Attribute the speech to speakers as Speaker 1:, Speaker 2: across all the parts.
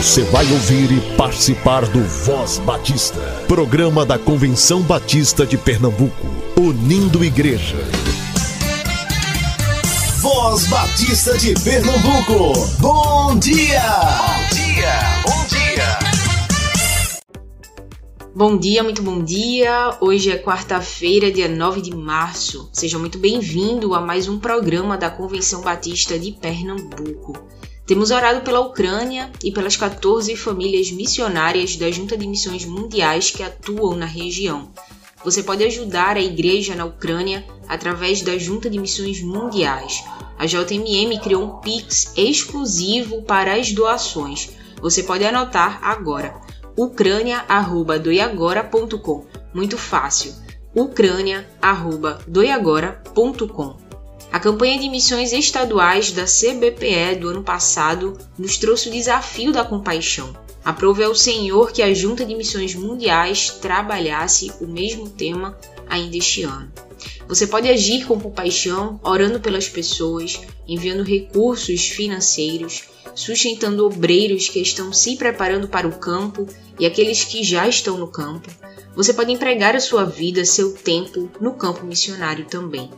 Speaker 1: Você vai ouvir e participar do Voz Batista, programa da Convenção Batista de Pernambuco, unindo igreja.
Speaker 2: Voz Batista de Pernambuco, bom dia! Bom dia, bom
Speaker 3: dia! Bom dia, muito bom dia. Hoje é quarta-feira, dia 9 de março. Seja muito bem-vindo a mais um programa da Convenção Batista de Pernambuco. Temos orado pela Ucrânia e pelas 14 famílias missionárias da Junta de Missões Mundiais que atuam na região. Você pode ajudar a igreja na Ucrânia através da Junta de Missões Mundiais. A JMM criou um Pix exclusivo para as doações. Você pode anotar agora: ucrânia@doiagora.com. Muito fácil. ucrânia@doiagora.com. A campanha de missões estaduais da CBPE do ano passado nos trouxe o desafio da compaixão. Aprove ao Senhor que a Junta de Missões Mundiais trabalhasse o mesmo tema ainda este ano. Você pode agir com compaixão, orando pelas pessoas, enviando recursos financeiros, sustentando obreiros que estão se preparando para o campo e aqueles que já estão no campo. Você pode empregar a sua vida, seu tempo no campo missionário também.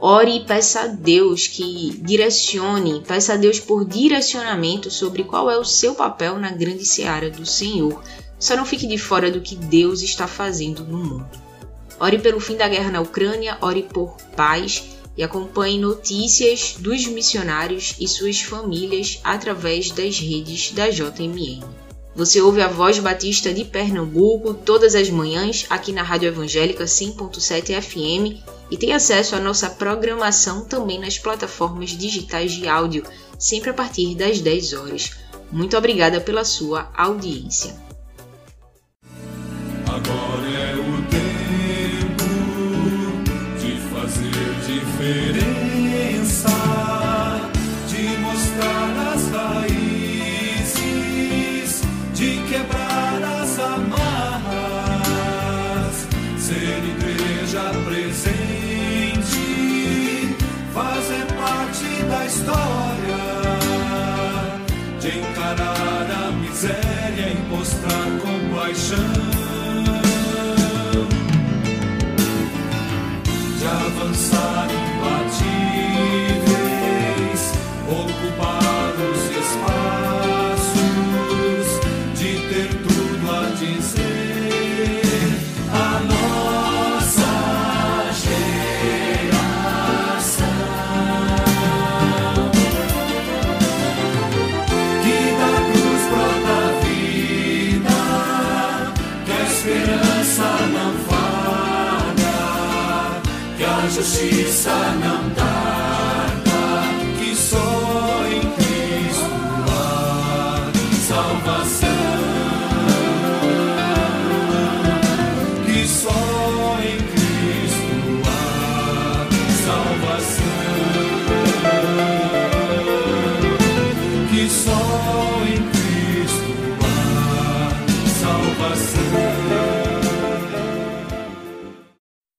Speaker 3: Ore e peça a Deus que direcione, peça a Deus por direcionamento sobre qual é o seu papel na grande seara do Senhor. Só não fique de fora do que Deus está fazendo no mundo. Ore pelo fim da guerra na Ucrânia, ore por paz e acompanhe notícias dos missionários e suas famílias através das redes da JMN. Você ouve a Voz Batista de Pernambuco todas as manhãs aqui na Rádio Evangélica 100.7 FM e tem acesso à nossa programação também nas plataformas digitais de áudio, sempre a partir das 10 horas. Muito obrigada pela sua audiência.
Speaker 4: Fazer justiça não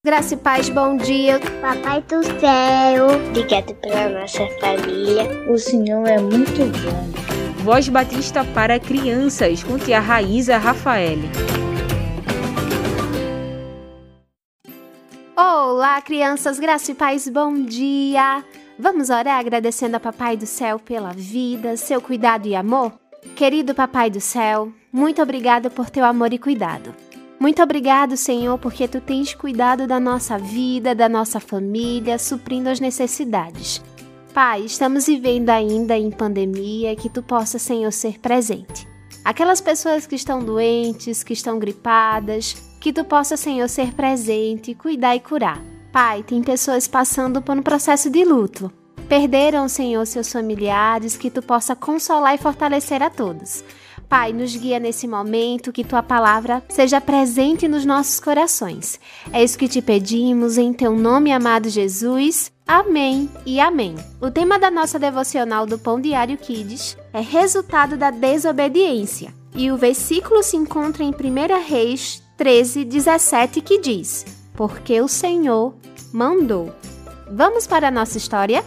Speaker 5: Graça e paz, bom dia.
Speaker 6: Papai do céu, obrigado pela nossa família.
Speaker 7: O Senhor é muito bom.
Speaker 3: Voz Batista para crianças, com tia Raíza Rafael.
Speaker 5: Olá, crianças, graça e paz, bom dia. Vamos orar agradecendo a Papai do Céu pela vida, seu cuidado e amor? Querido Papai do Céu, muito obrigado por teu amor e cuidado. Muito obrigado, Senhor, porque tu tens cuidado da nossa vida, da nossa família, suprindo as necessidades. Pai, estamos vivendo ainda em pandemia, que tu possa, Senhor, ser presente. Aquelas pessoas que estão doentes, que estão gripadas, que tu possa, Senhor, ser presente, cuidar e curar. Pai, tem pessoas passando por um processo de luto. Perderam, Senhor, seus familiares, que tu possa consolar e fortalecer a todos. Pai, nos guia nesse momento, que tua palavra seja presente nos nossos corações. É isso que te pedimos em teu nome, amado Jesus. Amém e amém. O tema da nossa devocional do Pão Diário Kids é resultado da desobediência. E o versículo se encontra em 1 Reis 13, 17, que diz: Porque o Senhor mandou. Vamos para a nossa história?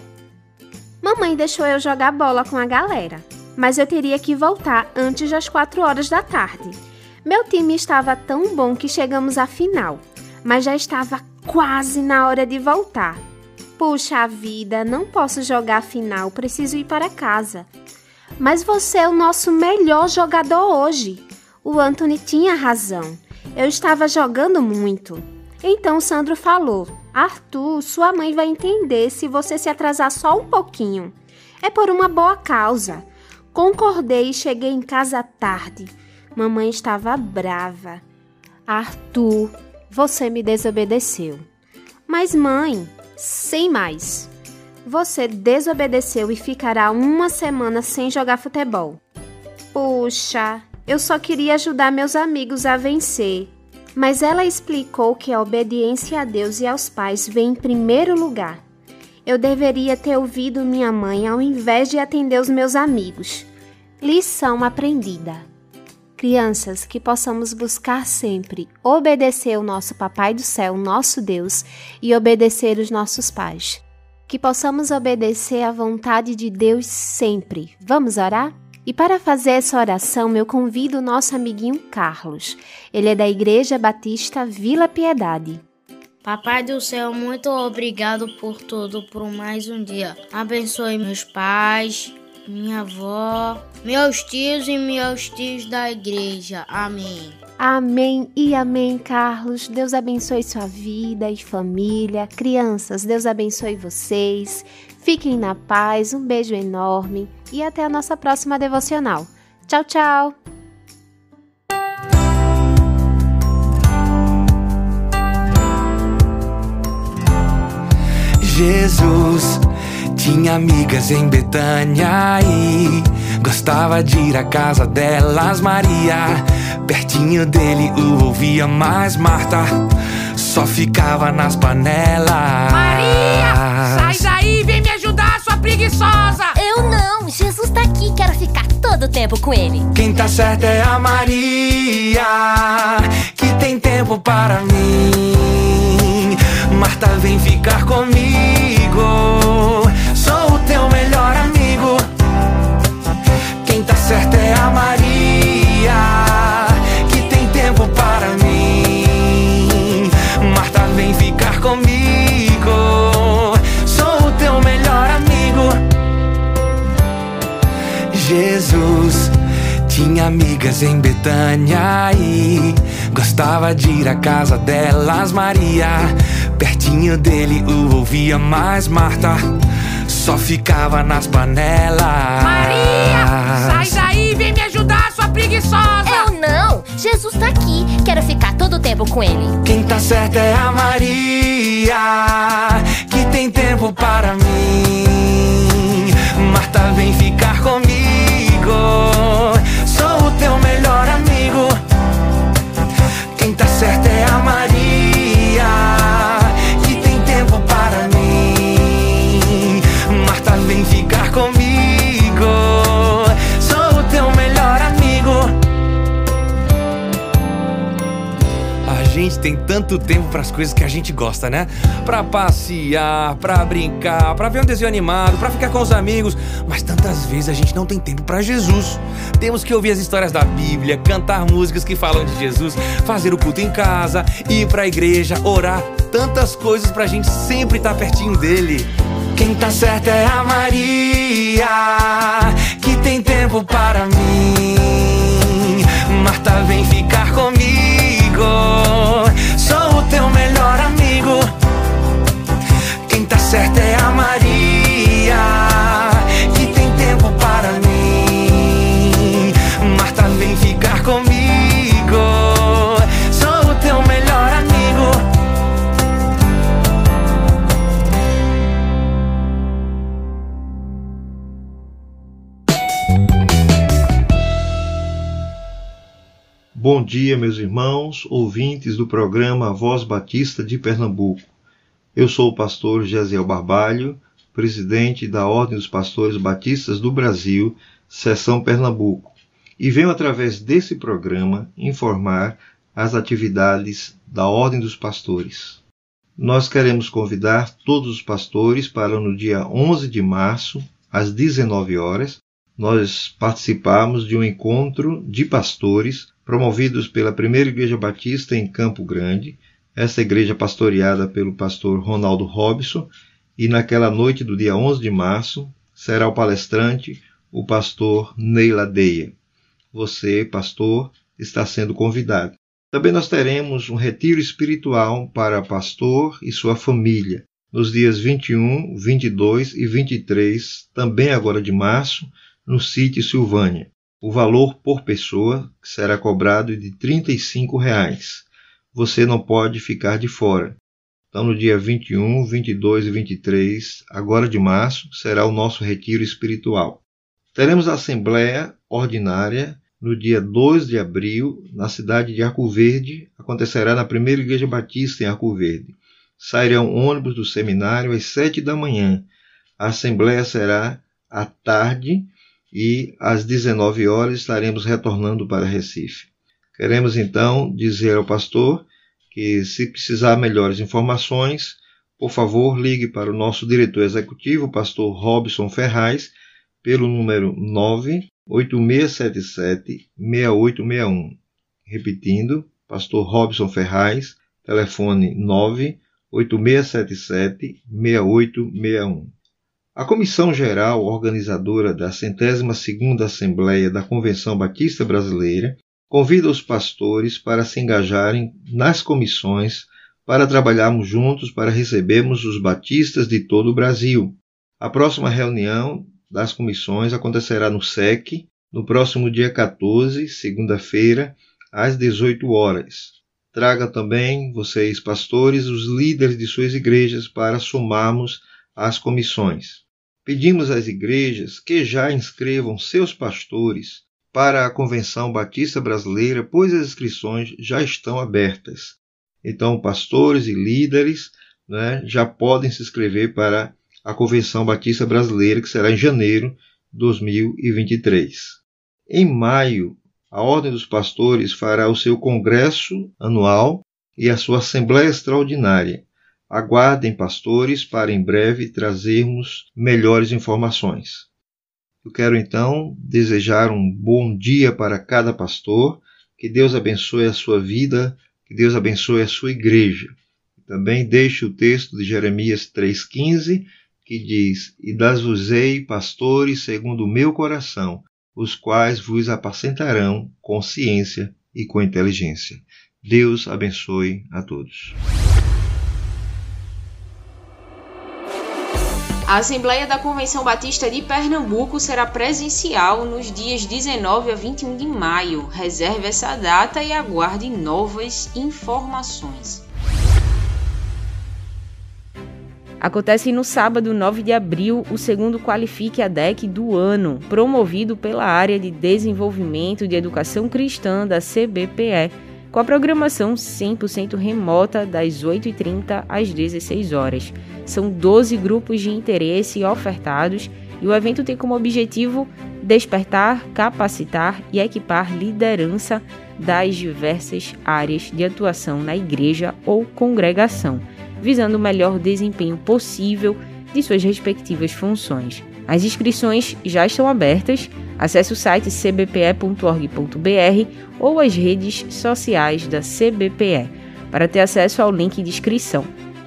Speaker 5: Mamãe deixou eu jogar bola com a galera. Mas eu teria que voltar antes das 4 horas da tarde. Meu time estava tão bom que chegamos à final, mas já estava quase na hora de voltar. Puxa vida, não posso jogar a final, preciso ir para casa. Mas você é o nosso melhor jogador hoje. O Anthony tinha razão. Eu estava jogando muito. Então Sandro falou: Arthur, sua mãe vai entender se você se atrasar só um pouquinho. É por uma boa causa. Concordei e cheguei em casa tarde. Mamãe estava brava. Arthur, você me desobedeceu. Mas, mãe, sem mais. Você desobedeceu e ficará uma semana sem jogar futebol. Puxa, eu só queria ajudar meus amigos a vencer. Mas ela explicou que a obediência a Deus e aos pais vem em primeiro lugar. Eu deveria ter ouvido minha mãe ao invés de atender os meus amigos. Lição aprendida. Crianças, que possamos buscar sempre obedecer o nosso Papai do Céu, nosso Deus, e obedecer os nossos pais. Que possamos obedecer à vontade de Deus sempre. Vamos orar? E para fazer essa oração, eu convido o nosso amiguinho Carlos. Ele é da Igreja Batista Vila Piedade.
Speaker 8: Papai do céu, muito obrigado por tudo, por mais um dia. Abençoe meus pais, minha avó, meus tios e meus tios da igreja. Amém.
Speaker 5: Amém e amém, Carlos. Deus abençoe sua vida e família. Crianças, Deus abençoe vocês. Fiquem na paz. Um beijo enorme e até a nossa próxima devocional. Tchau, tchau.
Speaker 9: Jesus tinha amigas em Betânia e gostava de ir à casa delas. Maria, pertinho dele, o ouvia, mas Marta só ficava nas panelas.
Speaker 10: Maria, sai daí, vem me ajudar, sua preguiçosa.
Speaker 11: Eu não, Jesus tá aqui, quero ficar todo o tempo com ele.
Speaker 9: Quem tá certo é a Maria, que tem tempo para mim. Marta, vem ficar comigo. Certo é a Maria, que tem tempo para mim. Marta, vem ficar comigo. Sou o teu melhor amigo. Jesus tinha amigas em Betânia e gostava de ir à casa delas. Maria, pertinho dele, o ouvia, mas Marta só ficava nas panelas.
Speaker 10: Maria, sai daí, vem me ajudar, sua preguiçosa.
Speaker 11: Eu não, Jesus tá aqui, quero ficar todo o tempo com ele.
Speaker 9: Quem tá certo é a Maria, que tem tempo para mim. Marta, vem ficar comigo. Sou o teu melhor amigo. Quem tá certo é a gente tem tanto tempo para as coisas que a gente gosta, né? Pra passear, pra brincar, pra ver um desenho animado, pra ficar com os amigos, mas tantas vezes a gente não tem tempo para Jesus. Temos que ouvir as histórias da Bíblia, cantar músicas que falam de Jesus, fazer o culto em casa, ir pra igreja, orar, tantas coisas pra gente sempre estar pertinho dele. Quem tá certo é a Maria, que tem tempo para mim. Marta, vem ficar comigo. Sou o teu melhor amigo. Quem tá certo é a Maria,
Speaker 12: Bom dia, meus irmãos, ouvintes do programa Voz Batista de Pernambuco. Eu sou o pastor Gesiel Barbalho, presidente da Ordem dos Pastores Batistas do Brasil, seção Pernambuco, e venho através desse programa informar as atividades da Ordem dos Pastores. Nós queremos convidar todos os pastores para no dia 11 de março, às 19 horas, nós participamos de um encontro de pastores promovidos pela Primeira Igreja Batista em Campo Grande, essa igreja pastoreada pelo pastor Ronaldo Robson, e naquela noite do dia 11 de março será o palestrante o pastor Neila Deia. Você, pastor, está sendo convidado. Também nós teremos um retiro espiritual para pastor e sua família, nos dias 21, 22 e 23, também agora de março, no sítio Silvânia. O valor por pessoa será cobrado de 35 reais. Você não pode ficar de fora. Então, no dia 21, 22 e 23, agora de março, será o nosso retiro espiritual. Teremos a Assembleia Ordinária no dia 2 de abril, na cidade de Arco Verde, acontecerá na primeira Igreja Batista em Arco Verde. Sairão ônibus do seminário às 7 da manhã. A Assembleia será à tarde e às 19 horas estaremos retornando para Recife. Queremos então dizer ao pastor que, se precisar melhores informações, por favor, ligue para o nosso diretor executivo, pastor Robson Ferraz, pelo número 98677-6861. Repetindo, pastor Robson Ferraz, telefone 98677-6861. A Comissão Geral Organizadora da centésima segunda Assembleia da Convenção Batista Brasileira convida os pastores para se engajarem nas comissões para trabalharmos juntos para recebermos os batistas de todo o Brasil. A próxima reunião das comissões acontecerá no SEC no próximo dia 14, segunda-feira, às 18 horas. Traga também, vocês pastores, os líderes de suas igrejas para somarmos às comissões. Pedimos às igrejas que já inscrevam seus pastores para a Convenção Batista Brasileira, pois as inscrições já estão abertas. Então, pastores e líderes né, já podem se inscrever para a Convenção Batista Brasileira, que será em janeiro de 2023. Em maio, a Ordem dos Pastores fará o seu congresso anual e a sua Assembleia Extraordinária. Aguardem, pastores, para em breve trazermos melhores informações. Eu quero então desejar um bom dia para cada pastor, que Deus abençoe a sua vida, que Deus abençoe a sua igreja. Também deixe o texto de Jeremias 3,15 que diz: E das-vos-ei pastores segundo o meu coração, os quais vos apacentarão com ciência e com inteligência. Deus abençoe a todos.
Speaker 3: A Assembleia da Convenção Batista de Pernambuco será presencial nos dias 19 a 21 de maio. Reserve essa data e aguarde novas informações.
Speaker 13: Acontece no sábado 9 de abril o segundo Qualifique a DEC do ano, promovido pela área de desenvolvimento de educação cristã da CBPE, com a programação 100% remota das 8h30 às 16 horas. São 12 grupos de interesse ofertados e o evento tem como objetivo despertar, capacitar e equipar liderança das diversas áreas de atuação na igreja ou congregação visando o melhor desempenho possível de suas respectivas funções. As inscrições já estão abertas. Acesse o site cbpe.org.br ou as redes sociais da CBPE para ter acesso ao link de inscrição.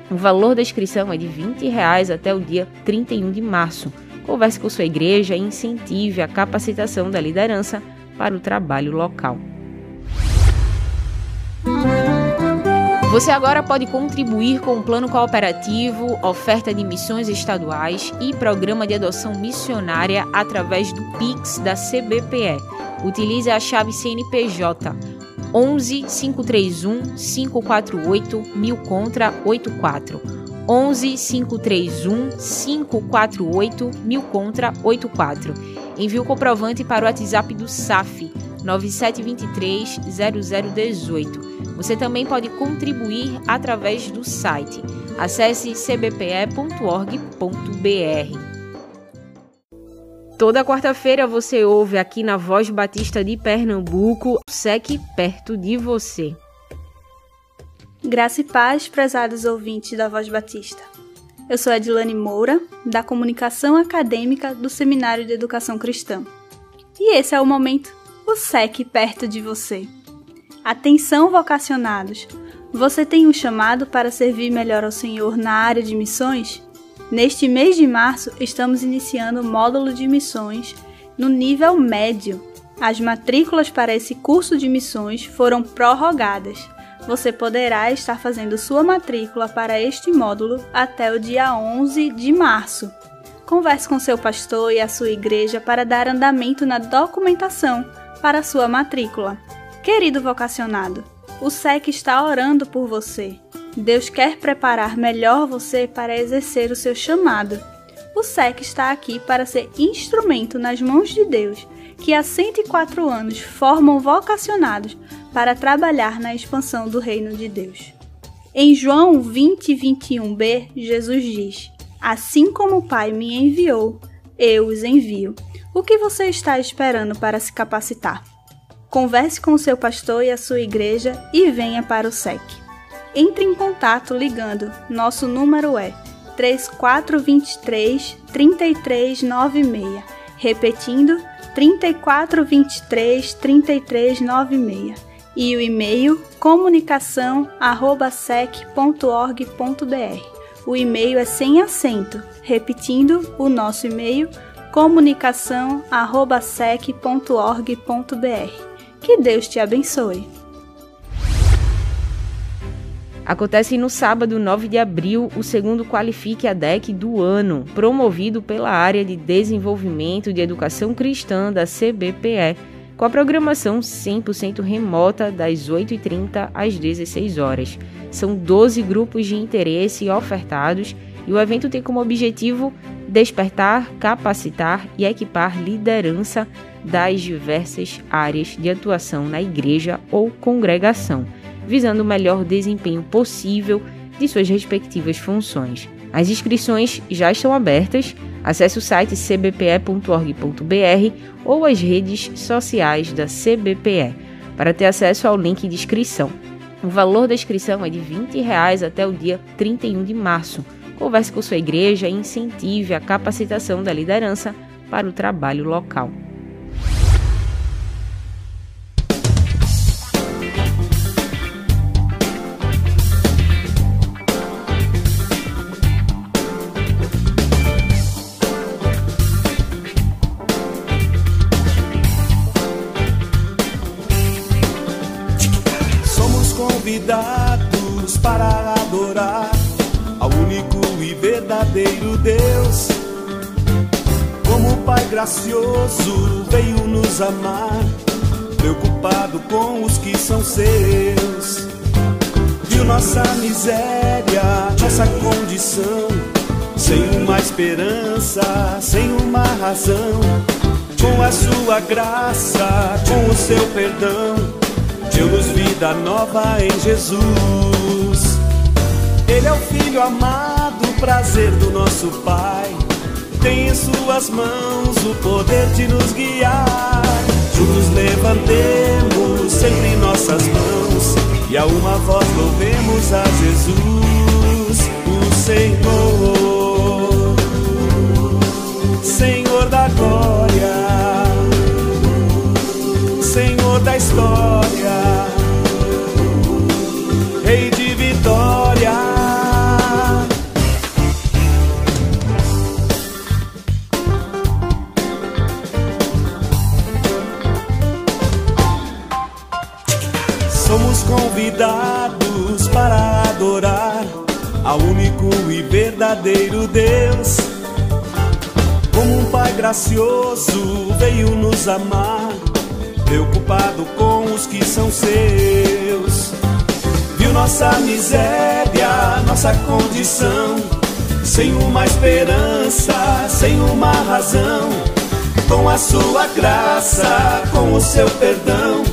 Speaker 13: O valor da inscrição é de 20 reais até o dia 31 de março. Converse com sua igreja e incentive a capacitação da liderança para o trabalho local. Você agora pode contribuir com o plano cooperativo, oferta de missões estaduais e programa de adoção missionária através do Pix da CBPE. Utilize a chave CNPJ 11 531 548 1000 contra 84. 11 531 548 1000 contra 84. Envie o comprovante para o WhatsApp do SAF 9723 0018. Você também pode contribuir através do site. Acesse cbpe.org.br. Toda quarta-feira você ouve aqui na Voz Batista de Pernambuco, SEC perto de você.
Speaker 14: Graça e paz, prezados ouvintes da Voz Batista. Eu sou Edilane Moura, da Comunicação Acadêmica do Seminário de Educação Cristã. E esse é o momento, o SEC perto de você. Atenção, vocacionados! Você tem um chamado para servir melhor ao Senhor na área de missões? Neste mês de março, estamos iniciando o módulo de missões no nível médio. As matrículas para esse curso de missões foram prorrogadas. Você poderá estar fazendo sua matrícula para este módulo até o dia 11 de março. Converse com seu pastor e a sua igreja para dar andamento na documentação para sua matrícula. Querido vocacionado, o SEC está orando por você. Deus quer preparar melhor você para exercer o seu chamado. O SEC está aqui para ser instrumento nas mãos de Deus, que há 104 anos formam vocacionados para trabalhar na expansão do reino de Deus. Em João 20, 21b, Jesus diz: Assim como o Pai me enviou, eu os envio. O que você está esperando para se capacitar? Converse com o seu pastor e a sua igreja e venha para o SEC. Entre em contato ligando. Nosso número é 3423 3396. Repetindo, 3423 3396. E o e-mail comunicação@sec.org.br. O e-mail é sem acento. Repetindo, o nosso e-mail comunicação@sec.org.br. Que Deus te abençoe.
Speaker 13: Acontece no sábado 9 de abril o segundo Qualifique a DEC do ano, promovido pela área de desenvolvimento de educação cristã da CBPE, com a programação 100% remota das 8h30 às 16 horas. São 12 grupos de interesse ofertados e o evento tem como objetivo despertar, capacitar e equipar liderança das diversas áreas de atuação na igreja ou congregação, visando o melhor desempenho possível de suas respectivas funções. As inscrições já estão abertas. Acesse o site cbpe.org.br ou as redes sociais da CBPE para ter acesso ao link de inscrição. O valor da inscrição é de 20 reais até o dia 31 de março. Converse com sua igreja e incentive a capacitação da liderança para o trabalho local.
Speaker 15: Sua graça, com o seu perdão, deu-nos vida nova em Jesus. Ele é o Filho amado, prazer do nosso Pai. Tem em suas mãos o poder de nos guiar. Juntos levantemos sempre nossas mãos e a uma voz louvemos a Jesus, o Senhor, Senhor da glória, Senhor da história, Rei de vitória. Somos convidados para adorar ao único e verdadeiro Deus. Como um Pai gracioso veio nos amar, preocupado com os que são seus. Viu nossa miséria, nossa condição, sem uma esperança, sem uma razão. Com a sua graça, com o seu perdão,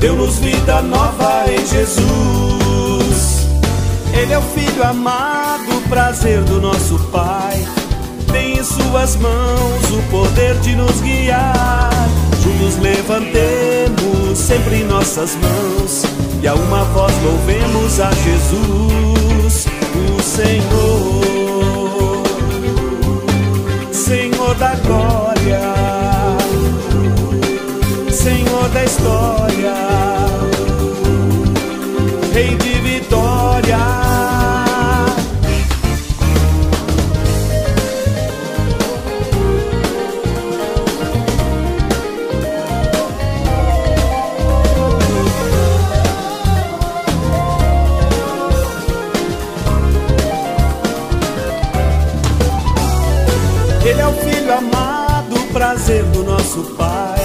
Speaker 15: deu-nos vida nova em Jesus. Ele é o Filho amado, prazer do nosso Pai. Tem em suas mãos o poder de nos guiar. Juntos levantemos sempre nossas mãos e a uma voz louvemos a Jesus, o Senhor, Senhor da glória, Senhor da história, Rei de vitória. Prazer do nosso Pai.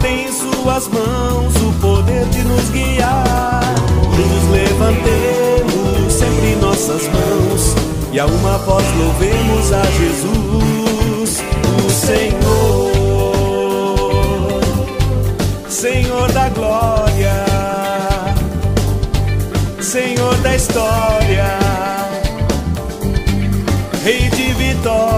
Speaker 15: Tem em suas mãos o poder de nos guiar. Nos levantemos sempre em nossas mãos e a uma voz louvemos a Jesus, o Senhor, Senhor da glória, Senhor da história. Rei de vitória.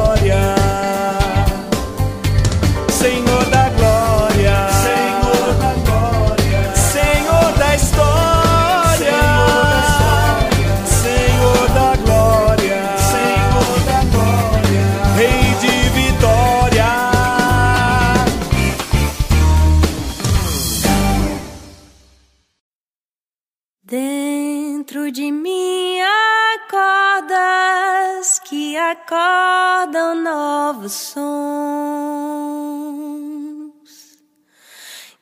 Speaker 15: De
Speaker 16: mim há cordas que acordam novos sons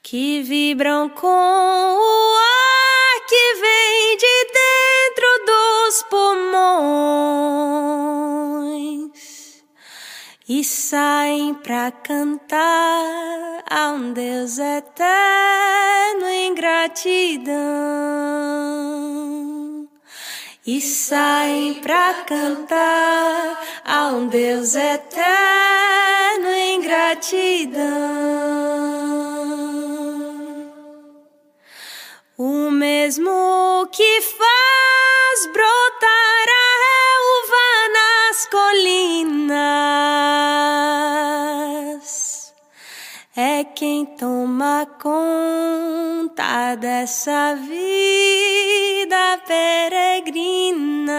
Speaker 16: que vibram com o ar que vem de dentro dos pulmões e saem pra cantar a um Deus eterno em gratidão e saem pra cantar a um Deus eterno em gratidão. O mesmo que faz brotar a relva nas colinas é quem toma conta dessa vida peregrina.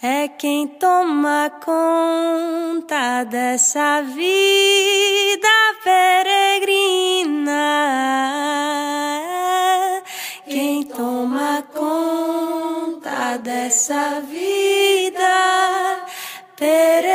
Speaker 16: É quem toma conta dessa vida peregrina. Quem toma conta dessa vida peregrina.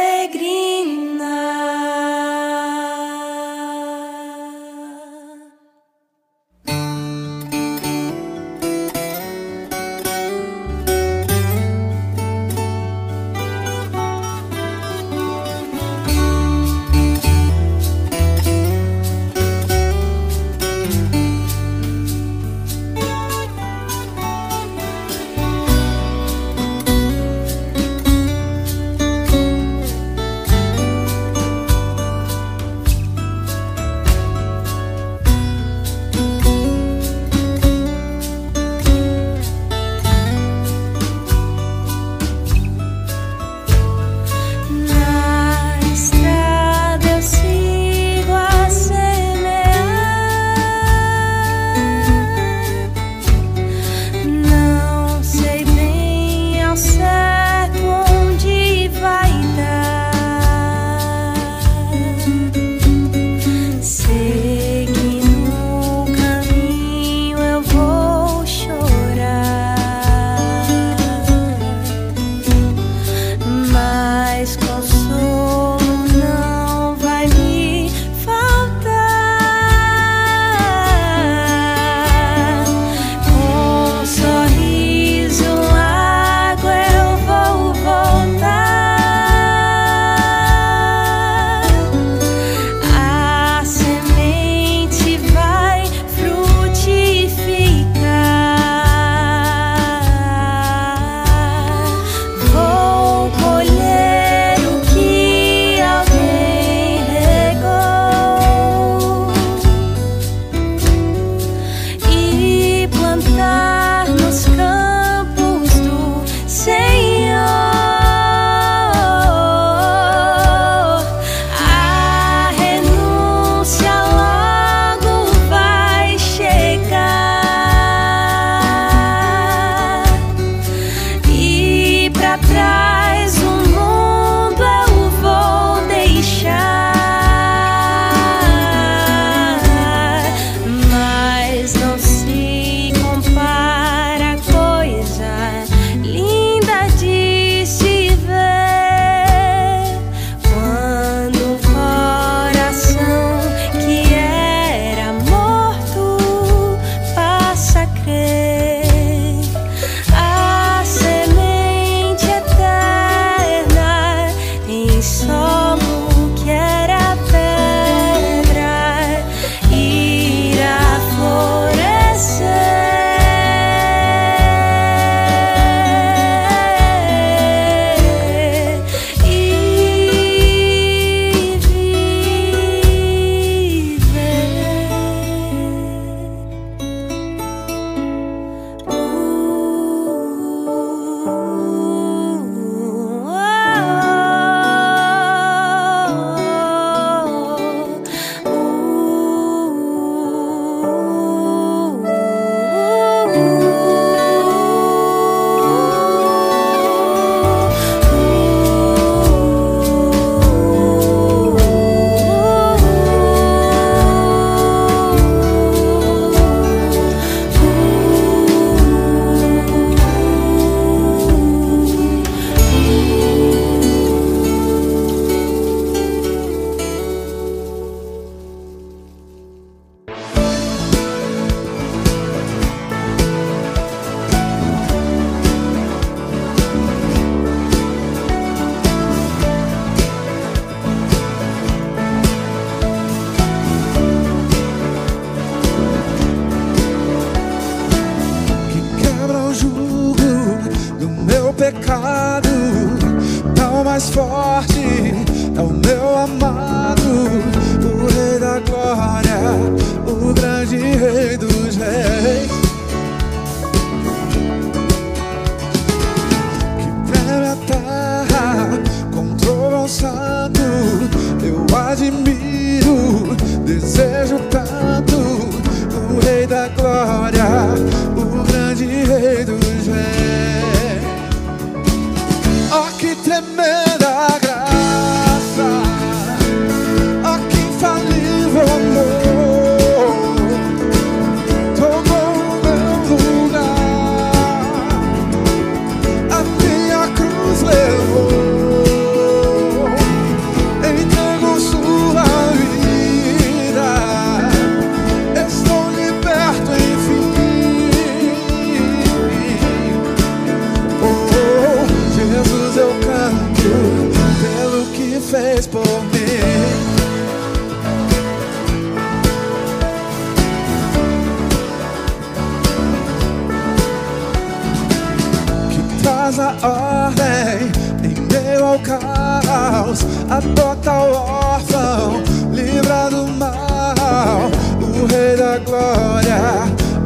Speaker 17: Ao caos, adota o órfão, livra do mal, o Rei da Glória,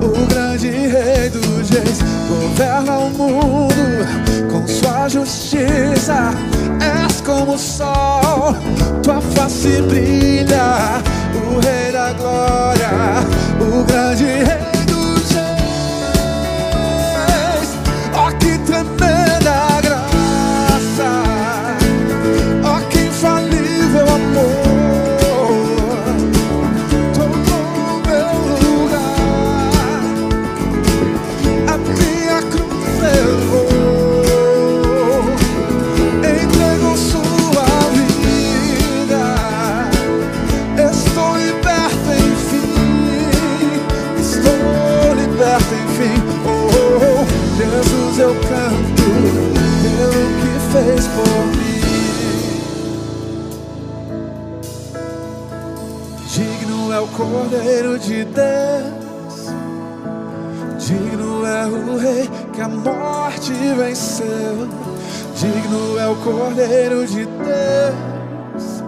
Speaker 17: o grande Rei dos Reis, governa o mundo com sua justiça. És como o sol, tua face brilha, o Rei da Glória, o grande Rei Cordeiro de Deus, digno é o Rei que a morte venceu. Digno é o Cordeiro de Deus,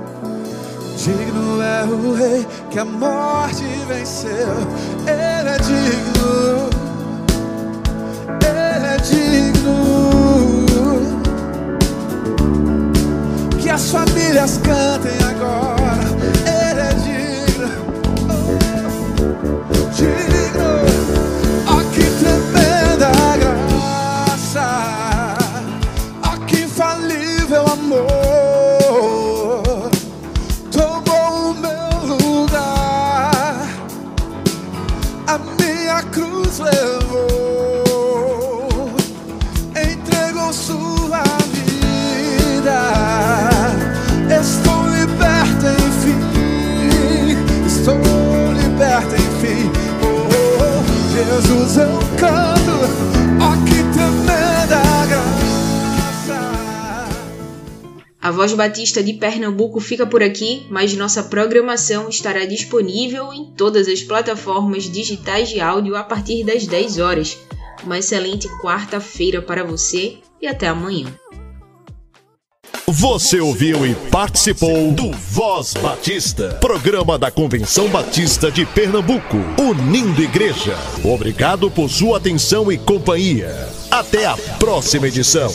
Speaker 17: digno é o Rei que a morte venceu. Ele é digno, ele é digno. Que as famílias cantem agora.
Speaker 3: Batista de Pernambuco fica por aqui, mas nossa programação estará disponível em todas as plataformas digitais de áudio a partir das 10 horas. Uma excelente quarta-feira para você e até amanhã.
Speaker 1: Você ouviu e participou do Voz Batista, programa da Convenção Batista de Pernambuco, unindo igreja. Obrigado por sua atenção e companhia. Até a próxima edição.